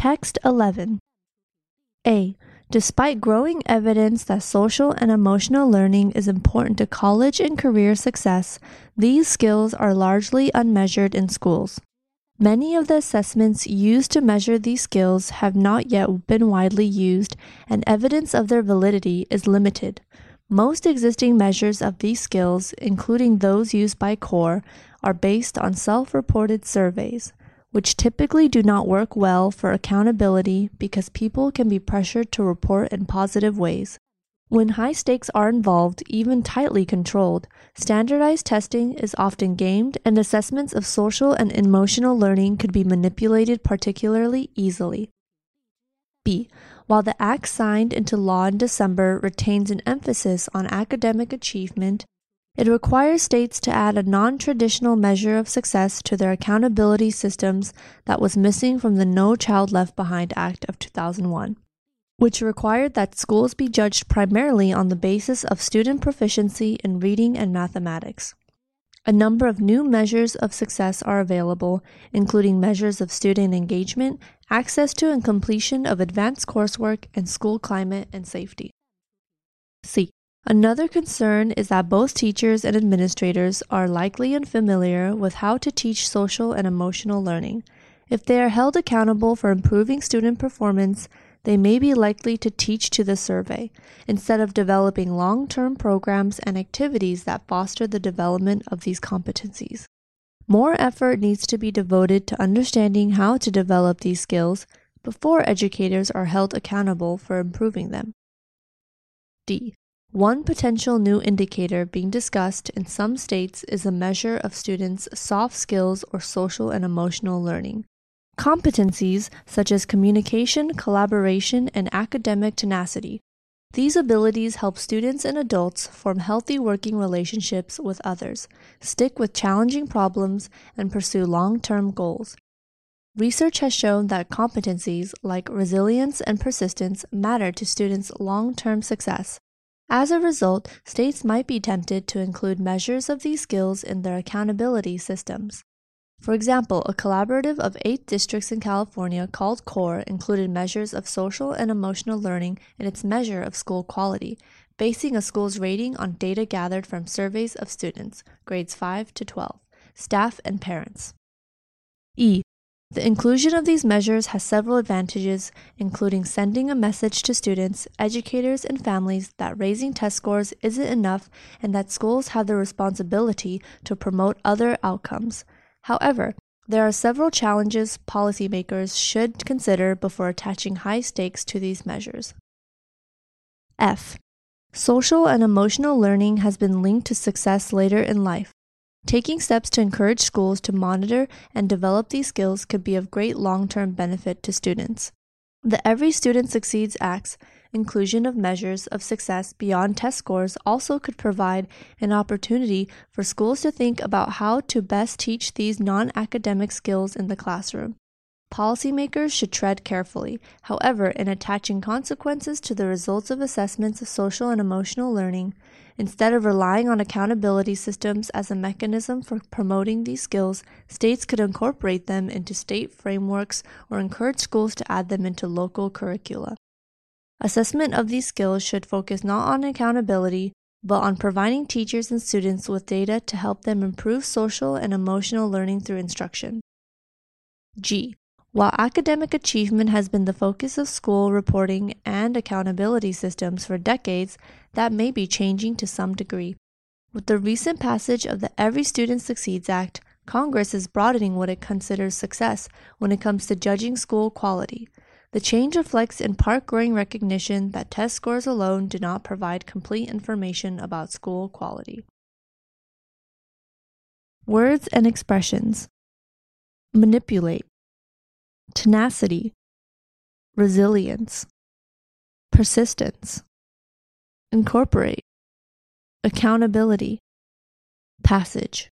Text 11. A. Despite growing evidence that social and emotional learning is important to college and career success, these skills are largely unmeasured in schools. Many of the assessments used to measure these skills have not yet been widely used, and evidence of their validity is limited. Most existing measures of these skills, including those used by CORE, are based on self reported surveys which typically do not work well for accountability because people can be pressured to report in positive ways. When high stakes are involved, even tightly controlled, standardized testing is often gamed and assessments of social and emotional learning could be manipulated particularly easily. B. While the act signed into law in December retains an emphasis on academic achievement, it requires states to add a non traditional measure of success to their accountability systems that was missing from the No Child Left Behind Act of 2001, which required that schools be judged primarily on the basis of student proficiency in reading and mathematics. A number of new measures of success are available, including measures of student engagement, access to and completion of advanced coursework, and school climate and safety. C. Another concern is that both teachers and administrators are likely unfamiliar with how to teach social and emotional learning. If they are held accountable for improving student performance, they may be likely to teach to the survey instead of developing long term programs and activities that foster the development of these competencies. More effort needs to be devoted to understanding how to develop these skills before educators are held accountable for improving them. D. One potential new indicator being discussed in some states is a measure of students' soft skills or social and emotional learning. Competencies such as communication, collaboration, and academic tenacity. These abilities help students and adults form healthy working relationships with others, stick with challenging problems, and pursue long term goals. Research has shown that competencies like resilience and persistence matter to students' long term success. As a result, states might be tempted to include measures of these skills in their accountability systems. For example, a collaborative of eight districts in California called CORE included measures of social and emotional learning in its measure of school quality, basing a school's rating on data gathered from surveys of students, grades 5 to 12, staff, and parents. E. The inclusion of these measures has several advantages, including sending a message to students, educators, and families that raising test scores isn't enough and that schools have the responsibility to promote other outcomes. However, there are several challenges policymakers should consider before attaching high stakes to these measures. F. Social and emotional learning has been linked to success later in life. Taking steps to encourage schools to monitor and develop these skills could be of great long term benefit to students. The Every Student Succeeds Act's inclusion of measures of success beyond test scores also could provide an opportunity for schools to think about how to best teach these non academic skills in the classroom. Policymakers should tread carefully, however, in attaching consequences to the results of assessments of social and emotional learning. Instead of relying on accountability systems as a mechanism for promoting these skills, states could incorporate them into state frameworks or encourage schools to add them into local curricula. Assessment of these skills should focus not on accountability, but on providing teachers and students with data to help them improve social and emotional learning through instruction. G. While academic achievement has been the focus of school reporting and accountability systems for decades, that may be changing to some degree. With the recent passage of the Every Student Succeeds Act, Congress is broadening what it considers success when it comes to judging school quality. The change reflects in part growing recognition that test scores alone do not provide complete information about school quality. Words and expressions manipulate tenacity, resilience, persistence, incorporate, accountability, passage.